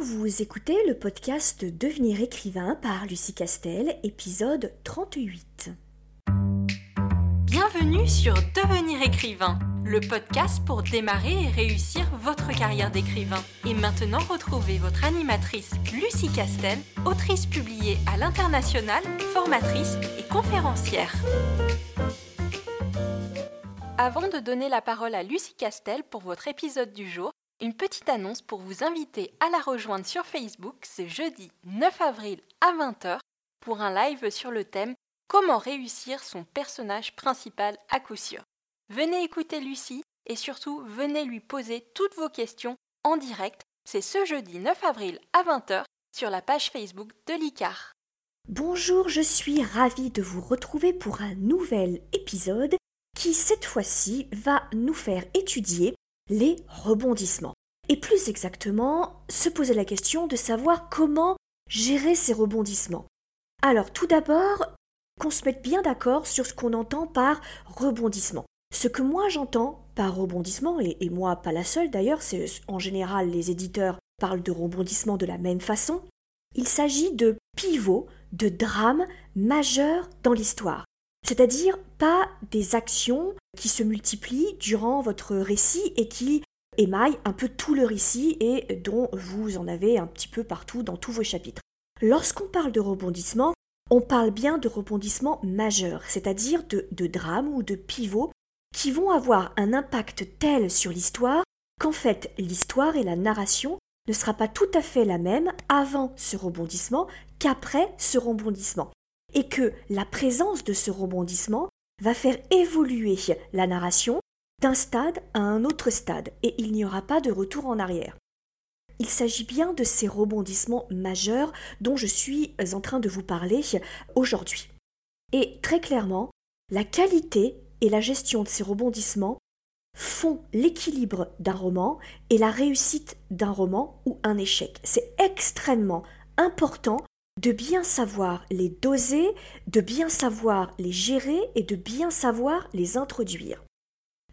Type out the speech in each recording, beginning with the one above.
Vous écoutez le podcast Devenir écrivain par Lucie Castel, épisode 38. Bienvenue sur Devenir écrivain, le podcast pour démarrer et réussir votre carrière d'écrivain. Et maintenant, retrouvez votre animatrice Lucie Castel, autrice publiée à l'international, formatrice et conférencière. Avant de donner la parole à Lucie Castel pour votre épisode du jour, une petite annonce pour vous inviter à la rejoindre sur Facebook ce jeudi 9 avril à 20h pour un live sur le thème Comment réussir son personnage principal à coup sûr? Venez écouter Lucie et surtout venez lui poser toutes vos questions en direct. C'est ce jeudi 9 avril à 20h sur la page Facebook de l'ICAR. Bonjour, je suis ravie de vous retrouver pour un nouvel épisode qui cette fois-ci va nous faire étudier les rebondissements. Et plus exactement, se poser la question de savoir comment gérer ces rebondissements. Alors tout d'abord, qu'on se mette bien d'accord sur ce qu'on entend par rebondissement. Ce que moi j'entends par rebondissement, et, moi pas la seule d'ailleurs, c'est en général les éditeurs parlent de rebondissement de la même façon, il s'agit de pivots, de drames majeurs dans l'histoire. C'est-à-dire pas des actions qui se multiplient durant votre récit et qui émaillent un peu tout le récit et dont vous en avez un petit peu partout dans tous vos chapitres. Lorsqu'on parle de rebondissement, on parle bien de rebondissements majeurs, c'est-à-dire de, de drames ou de pivots qui vont avoir un impact tel sur l'histoire qu'en fait l'histoire et la narration ne sera pas tout à fait la même avant ce rebondissement qu'après ce rebondissement. Et que la présence de ce rebondissement va faire évoluer la narration d'un stade à un autre stade, et il n'y aura pas de retour en arrière. Il s'agit bien de ces rebondissements majeurs dont je suis en train de vous parler aujourd'hui. Et très clairement, la qualité et la gestion de ces rebondissements font l'équilibre d'un roman et la réussite d'un roman ou un échec. C'est extrêmement important de bien savoir les doser, de bien savoir les gérer et de bien savoir les introduire.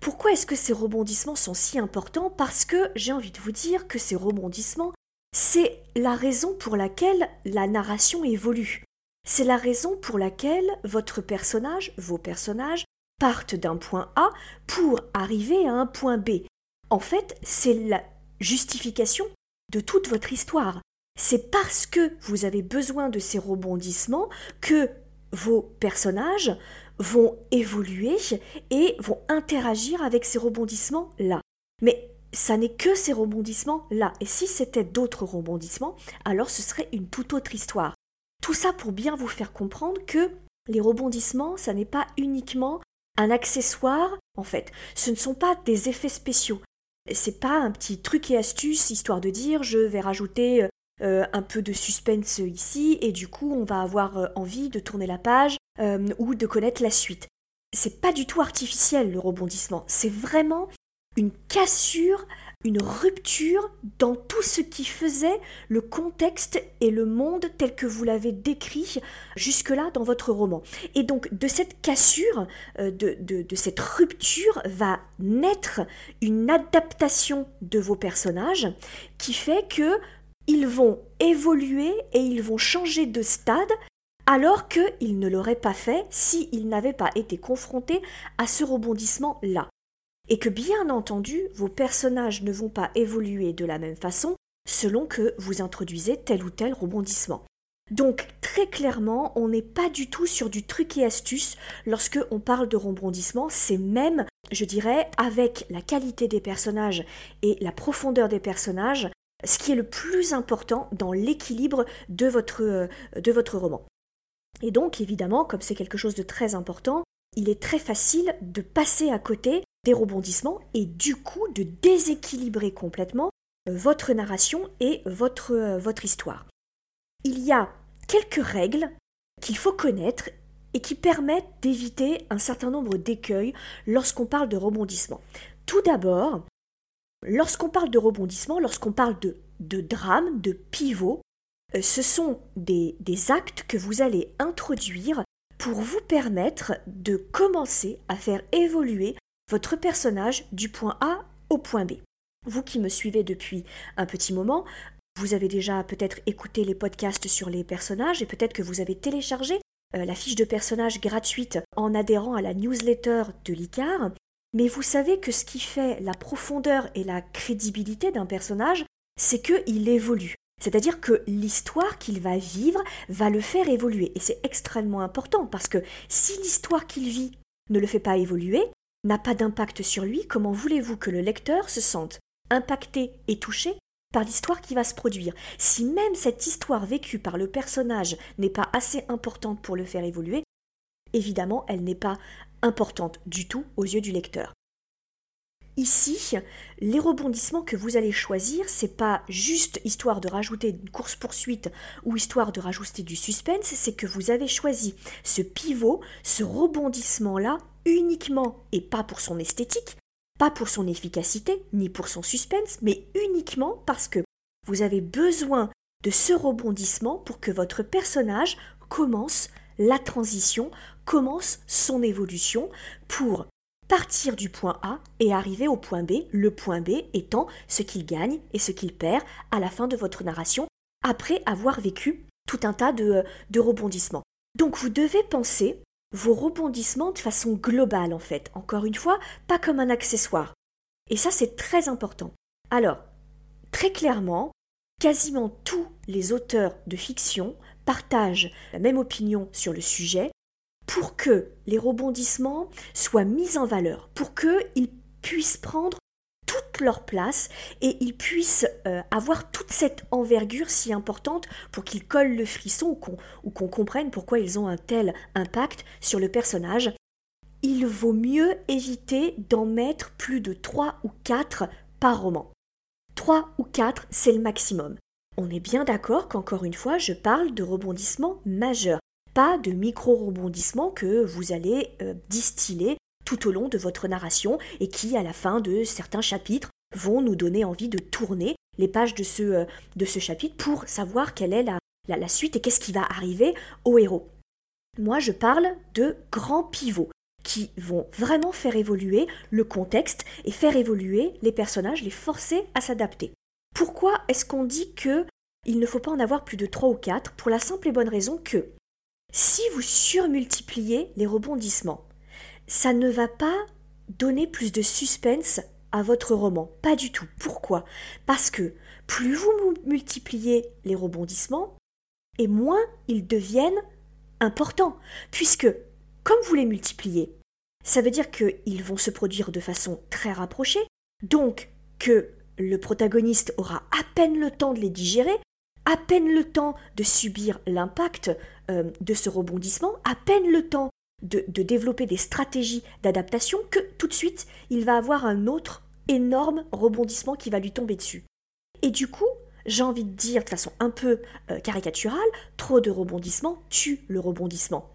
Pourquoi est-ce que ces rebondissements sont si importants? Parce que j'ai envie de vous dire que ces rebondissements, c'est la raison pour laquelle la narration évolue. C'est la raison pour laquelle votre personnage, vos personnages, partent d'un point A pour arriver à un point B. En fait, c'est la justification de toute votre histoire. C'est parce que vous avez besoin de ces rebondissements que vos personnages vont évoluer et vont interagir avec ces rebondissements-là. Mais ça n'est que ces rebondissements-là. Et si c'était d'autres rebondissements, alors ce serait une toute autre histoire. Tout ça pour bien vous faire comprendre que les rebondissements, ça n'est pas uniquement un accessoire, en fait. Ce ne sont pas des effets spéciaux. C'est pas un petit truc et astuce histoire de dire je vais rajouter euh, un peu de suspense ici et du coup on va avoir euh, envie de tourner la page euh, ou de connaître la suite. C'est pas du tout artificiel le rebondissement, c'est vraiment une cassure, une rupture dans tout ce qui faisait le contexte et le monde tel que vous l'avez décrit jusque-là dans votre roman. Et donc de cette cassure, de, de, cette rupture va naître une adaptation de vos personnages qui fait que ils vont évoluer et ils vont changer de stade alors qu'ils ne l'auraient pas fait s'ils n'avaient pas été confrontés à ce rebondissement-là. Et que bien entendu, vos personnages ne vont pas évoluer de la même façon selon que vous introduisez tel ou tel rebondissement. Donc très clairement, on n'est pas du tout sur du truc et astuce lorsque on parle de rebondissement, c'est même, je dirais, avec la qualité des personnages et la profondeur des personnages, ce qui est le plus important dans l'équilibre de votre, euh, de votre roman. Et donc, évidemment, comme c'est quelque chose de très important, il est très facile de passer à côté des rebondissements et du coup de déséquilibrer complètement euh, votre narration et votre, euh, votre histoire. Il y a quelques règles qu'il faut connaître et qui permettent d'éviter un certain nombre d'écueils lorsqu'on parle de rebondissement. Tout d'abord, Lorsqu'on parle de rebondissement, lorsqu'on parle de, drame, de pivot, euh, ce sont des, des actes que vous allez introduire pour vous permettre de commencer à faire évoluer votre personnage du point A au point B. Vous qui me suivez depuis un petit moment, vous avez déjà peut-être écouté les podcasts sur les personnages et peut-être que vous avez téléchargé euh, la fiche de personnage gratuite en adhérant à la newsletter de l'ICAR. Mais vous savez que ce qui fait la profondeur et la crédibilité d'un personnage, c'est qu'il évolue. C'est-à-dire que l'histoire qu'il va vivre va le faire évoluer. Et c'est extrêmement important parce que si l'histoire qu'il vit ne le fait pas évoluer, n'a pas d'impact sur lui, comment voulez-vous que le lecteur se sente impacté et touché par l'histoire qui va se produire? Si même cette histoire vécue par le personnage n'est pas assez importante pour le faire évoluer, évidemment, elle n'est pas importante du tout aux yeux du lecteur. Ici, les rebondissements que vous allez choisir, c'est pas juste histoire de rajouter une course-poursuite ou histoire de rajouter du suspense, c'est que vous avez choisi ce pivot, ce rebondissement-là, uniquement et pas pour son esthétique, pas pour son efficacité, ni pour son suspense, mais uniquement parce que vous avez besoin de ce rebondissement pour que votre personnage commence la transition, commence son évolution pour partir du point A et arriver au point B, le point B étant ce qu'il gagne et ce qu'il perd à la fin de votre narration, après avoir vécu tout un tas de, rebondissements. Donc vous devez penser vos rebondissements de façon globale en fait, encore une fois, pas comme un accessoire. Et ça c'est très important. Alors, très clairement, quasiment tous les auteurs de fiction partagent la même opinion sur le sujet, pour que les rebondissements soient mis en valeur, pour qu'ils puissent prendre toute leur place et ils puissent euh, avoir toute cette envergure si importante pour qu'ils collent le frisson ou qu'on comprenne pourquoi ils ont un tel impact sur le personnage. Il vaut mieux éviter d'en mettre plus de 3 ou 4 par roman. 3 ou 4, c'est le maximum. On est bien d'accord qu'encore une fois, je parle de rebondissements majeurs pas de micro-rebondissements que vous allez euh, distiller tout au long de votre narration et qui, à la fin de certains chapitres, vont nous donner envie de tourner les pages de ce, euh, chapitre pour savoir quelle est la, la suite et qu'est-ce qui va arriver au héros. Moi, je parle de grands pivots qui vont vraiment faire évoluer le contexte et faire évoluer les personnages, les forcer à s'adapter. Pourquoi est-ce qu'on dit que il ne faut pas en avoir plus de 3 ou 4 Pour la simple et bonne raison que si vous surmultipliez les rebondissements, ça ne va pas donner plus de suspense à votre roman. Pas du tout. Pourquoi? Parce que plus vous multipliez les rebondissements, et moins ils deviennent importants. Puisque, comme vous les multipliez, ça veut dire qu'ils vont se produire de façon très rapprochée, donc que le protagoniste aura à peine le temps de les digérer, à peine le temps de subir l'impact euh, de ce rebondissement, à peine le temps de, développer des stratégies d'adaptation, que tout de suite, il va avoir un autre énorme rebondissement qui va lui tomber dessus. Et du coup, j'ai envie de dire de façon un peu euh, caricaturale, trop de rebondissements tue le rebondissement.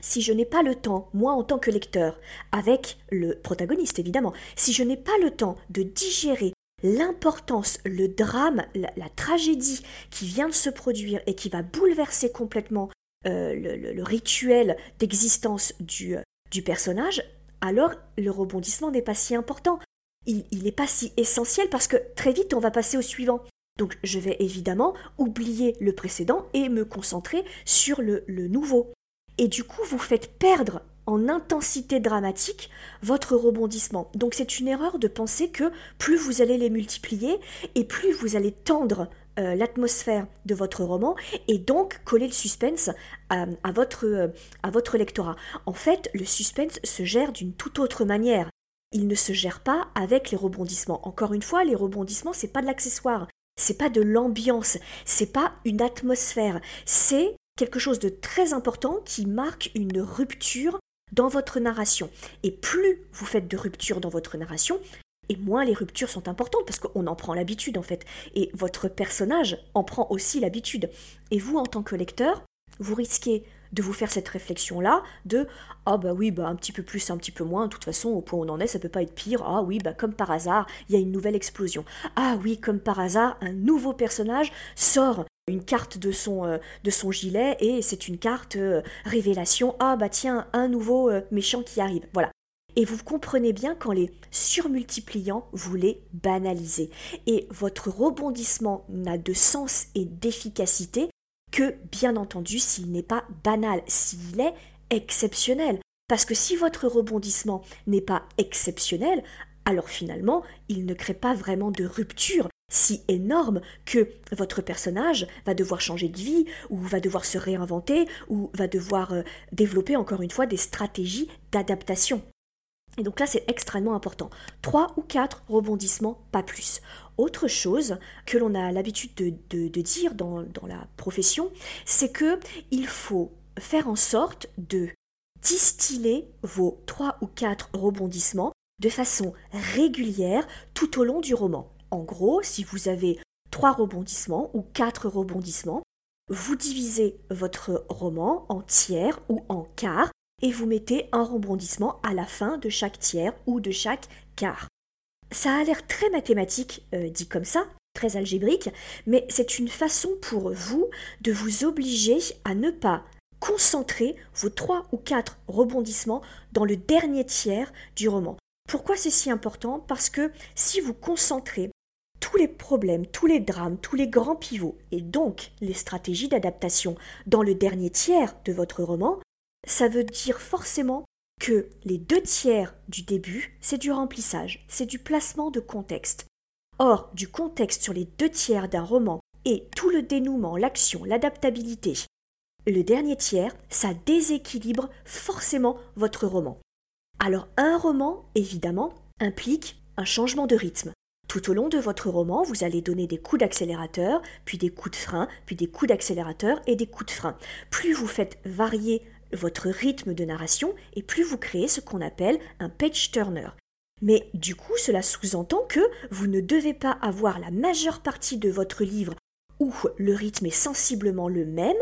Si je n'ai pas le temps, moi en tant que lecteur, avec le protagoniste évidemment, si je n'ai pas le temps de digérer l'importance, le drame, la, tragédie qui vient de se produire et qui va bouleverser complètement euh, le, rituel d'existence du, euh, du personnage, alors le rebondissement n'est pas si important. Il n'est pas si essentiel parce que très vite on va passer au suivant. Donc je vais évidemment oublier le précédent et me concentrer sur le, le nouveau. Et du coup, vous faites perdre en intensité dramatique votre rebondissement. Donc c'est une erreur de penser que plus vous allez les multiplier et plus vous allez tendre euh, l'atmosphère de votre roman et donc coller le suspense à, votre, euh, à votre lectorat. En fait, le suspense se gère d'une toute autre manière. Il ne se gère pas avec les rebondissements. Encore une fois, les rebondissements, c'est pas de l'accessoire, c'est pas de l'ambiance, c'est pas une atmosphère, c'est quelque chose de très important qui marque une rupture dans votre narration. Et plus vous faites de ruptures dans votre narration, et moins les ruptures sont importantes parce qu'on en prend l'habitude en fait. Et votre personnage en prend aussi l'habitude. Et vous, en tant que lecteur, vous risquez de vous faire cette réflexion-là de Ah bah oui, bah un petit peu plus, un petit peu moins, de toute façon, au point où on en est, ça peut pas être pire. Ah oui, bah comme par hasard, il y a une nouvelle explosion. Ah oui, comme par hasard, un nouveau personnage sort une carte de son, euh, de son gilet et c'est une carte euh, révélation. Ah bah tiens, un nouveau euh, méchant qui arrive. Voilà. Et vous comprenez bien qu'en les surmultipliant, vous les banalisez. Et votre rebondissement n'a de sens et d'efficacité que, bien entendu, s'il n'est pas banal, s'il est exceptionnel. Parce que si votre rebondissement n'est pas exceptionnel, alors finalement, il ne crée pas vraiment de rupture si énorme que votre personnage va devoir changer de vie, ou va devoir se réinventer, ou va devoir euh, développer encore une fois des stratégies d'adaptation. Et donc là, c'est extrêmement important. Trois ou quatre rebondissements, pas plus. Autre chose que l'on a l'habitude de, dire dans, la profession, c'est que il faut faire en sorte de distiller vos trois ou quatre rebondissements de façon régulière tout au long du roman. En gros, si vous avez trois rebondissements ou quatre rebondissements, vous divisez votre roman en tiers ou en quarts et vous mettez un rebondissement à la fin de chaque tiers ou de chaque quart. Ça a l'air très mathématique euh, dit comme ça, très algébrique, mais c'est une façon pour vous de vous obliger à ne pas concentrer vos trois ou quatre rebondissements dans le dernier tiers du roman. Pourquoi c'est si important? Parce que si vous concentrez tous les problèmes, tous les drames, tous les grands pivots, et donc les stratégies d'adaptation dans le dernier tiers de votre roman, ça veut dire forcément que les deux tiers du début, c'est du remplissage, c'est du placement de contexte. Or, du contexte sur les deux tiers d'un roman et tout le dénouement, l'action, l'adaptabilité, le dernier tiers, ça déséquilibre forcément votre roman. Alors un roman, évidemment, implique un changement de rythme. Tout au long de votre roman, vous allez donner des coups d'accélérateur, puis des coups de frein, puis des coups d'accélérateur et des coups de frein. Plus vous faites varier votre rythme de narration, et plus vous créez ce qu'on appelle un page turner. Mais du coup, cela sous-entend que vous ne devez pas avoir la majeure partie de votre livre où le rythme est sensiblement le même,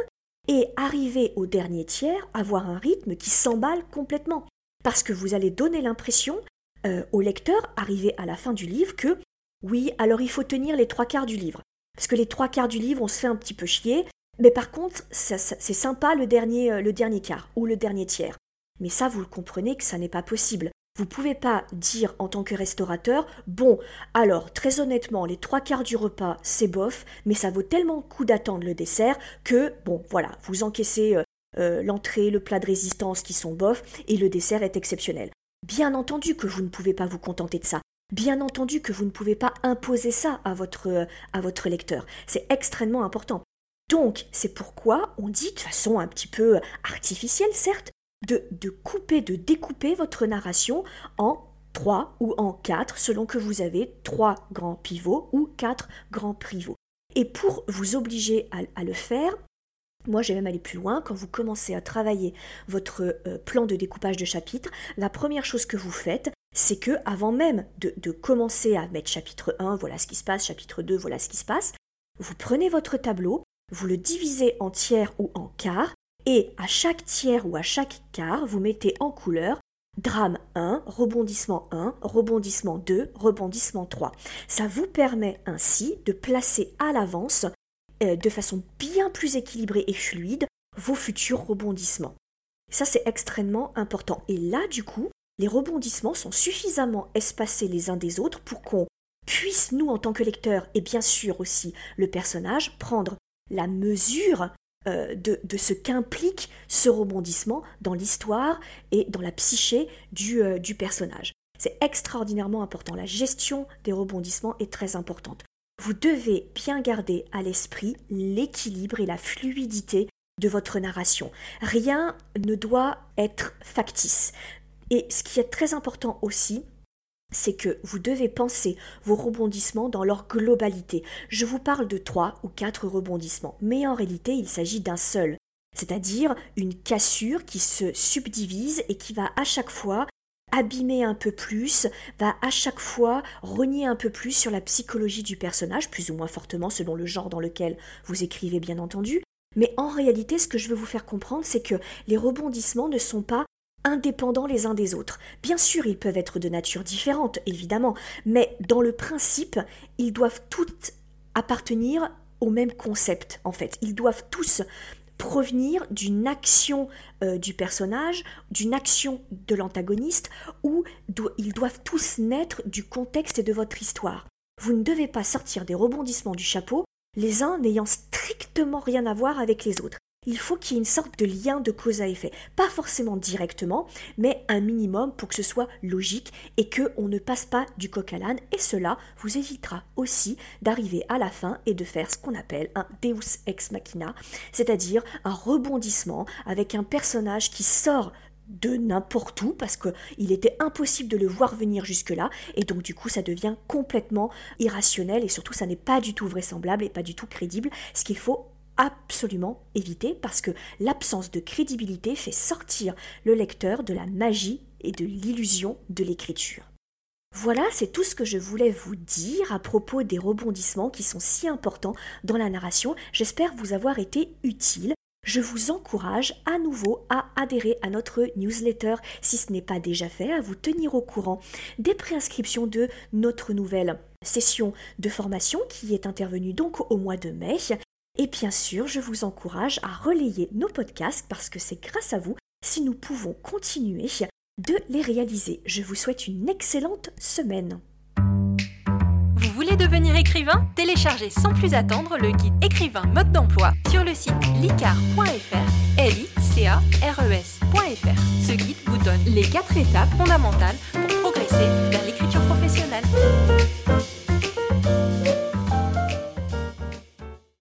et arriver au dernier tiers, avoir un rythme qui s'emballe complètement. Parce que vous allez donner l'impression euh, au lecteur, arrivé à la fin du livre, que oui, alors il faut tenir les trois quarts du livre. Parce que les trois quarts du livre, on se fait un petit peu chier, mais par contre, c'est sympa le dernier, euh, le dernier quart ou le dernier tiers. Mais ça, vous le comprenez que ça n'est pas possible. Vous ne pouvez pas dire en tant que restaurateur, bon, alors très honnêtement, les trois quarts du repas, c'est bof, mais ça vaut tellement le coup d'attendre le dessert que, bon, voilà, vous encaissez euh, euh, l'entrée, le plat de résistance qui sont bof, et le dessert est exceptionnel. Bien entendu que vous ne pouvez pas vous contenter de ça. Bien entendu que vous ne pouvez pas imposer ça à votre, à votre lecteur. C'est extrêmement important. Donc, c'est pourquoi on dit de façon un petit peu artificielle, certes, de, couper, de découper votre narration en trois ou en quatre, selon que vous avez trois grands pivots ou quatre grands pivots. Et pour vous obliger à, le faire, moi, j'ai même allé plus loin. Quand vous commencez à travailler votre euh, plan de découpage de chapitres, la première chose que vous faites, c'est que avant même de, de, commencer à mettre chapitre 1, voilà ce qui se passe, chapitre 2, voilà ce qui se passe, vous prenez votre tableau, vous le divisez en tiers ou en quarts, et à chaque tiers ou à chaque quart, vous mettez en couleur drame 1, rebondissement 1, rebondissement 2, rebondissement 3. Ça vous permet ainsi de placer à l'avance, euh, de façon bien plus équilibrée et fluide, vos futurs rebondissements. Ça, c'est extrêmement important. Et là, du coup, les rebondissements sont suffisamment espacés les uns des autres pour qu'on puisse, nous, en tant que lecteurs, et bien sûr aussi le personnage, prendre la mesure euh, de, ce qu'implique ce rebondissement dans l'histoire et dans la psyché euh, du personnage. C'est extraordinairement important. La gestion des rebondissements est très importante. Vous devez bien garder à l'esprit l'équilibre et la fluidité de votre narration. Rien ne doit être factice. Et ce qui est très important aussi, c'est que vous devez penser vos rebondissements dans leur globalité. Je vous parle de trois ou quatre rebondissements, mais en réalité il s'agit d'un seul, c'est-à-dire une cassure qui se subdivise et qui va à chaque fois abîmer un peu plus, va à chaque fois renier un peu plus sur la psychologie du personnage, plus ou moins fortement selon le genre dans lequel vous écrivez bien entendu. Mais en réalité, ce que je veux vous faire comprendre, c'est que les rebondissements ne sont pas indépendants les uns des autres. Bien sûr, ils peuvent être de nature différente, évidemment, mais dans le principe, ils doivent tous appartenir au même concept, en fait. Ils doivent tous provenir d'une action euh, du personnage, d'une action de l'antagoniste, ou ils doivent tous naître du contexte et de votre histoire. Vous ne devez pas sortir des rebondissements du chapeau, les uns n'ayant strictement rien à voir avec les autres il faut qu'il y ait une sorte de lien de cause à effet. Pas forcément directement, mais un minimum pour que ce soit logique et qu'on ne passe pas du coq à l'âne. Et cela vous évitera aussi d'arriver à la fin et de faire ce qu'on appelle un Deus ex machina, c'est-à-dire un rebondissement avec un personnage qui sort de n'importe où parce qu'il était impossible de le voir venir jusque-là et donc du coup ça devient complètement irrationnel et surtout ça n'est pas du tout vraisemblable et pas du tout crédible ce qu'il faut absolument éviter parce que l'absence de crédibilité fait sortir le lecteur de la magie et de l'illusion de l'écriture. Voilà, c'est tout ce que je voulais vous dire à propos des rebondissements qui sont si importants dans la narration. J'espère vous avoir été utile. Je vous encourage à nouveau à adhérer à notre newsletter si ce n'est pas déjà fait, à vous tenir au courant des préinscriptions de notre nouvelle session de formation qui est intervenue donc au mois de mai et bien sûr, je vous encourage à relayer nos podcasts parce que c'est grâce à vous si nous pouvons continuer de les réaliser. Je vous souhaite une excellente semaine. Vous voulez devenir écrivain? Téléchargez sans plus attendre le guide écrivain mode d'emploi sur le site licar.fr, l e. Ce guide vous donne les quatre étapes fondamentales pour progresser vers l'écriture professionnelle.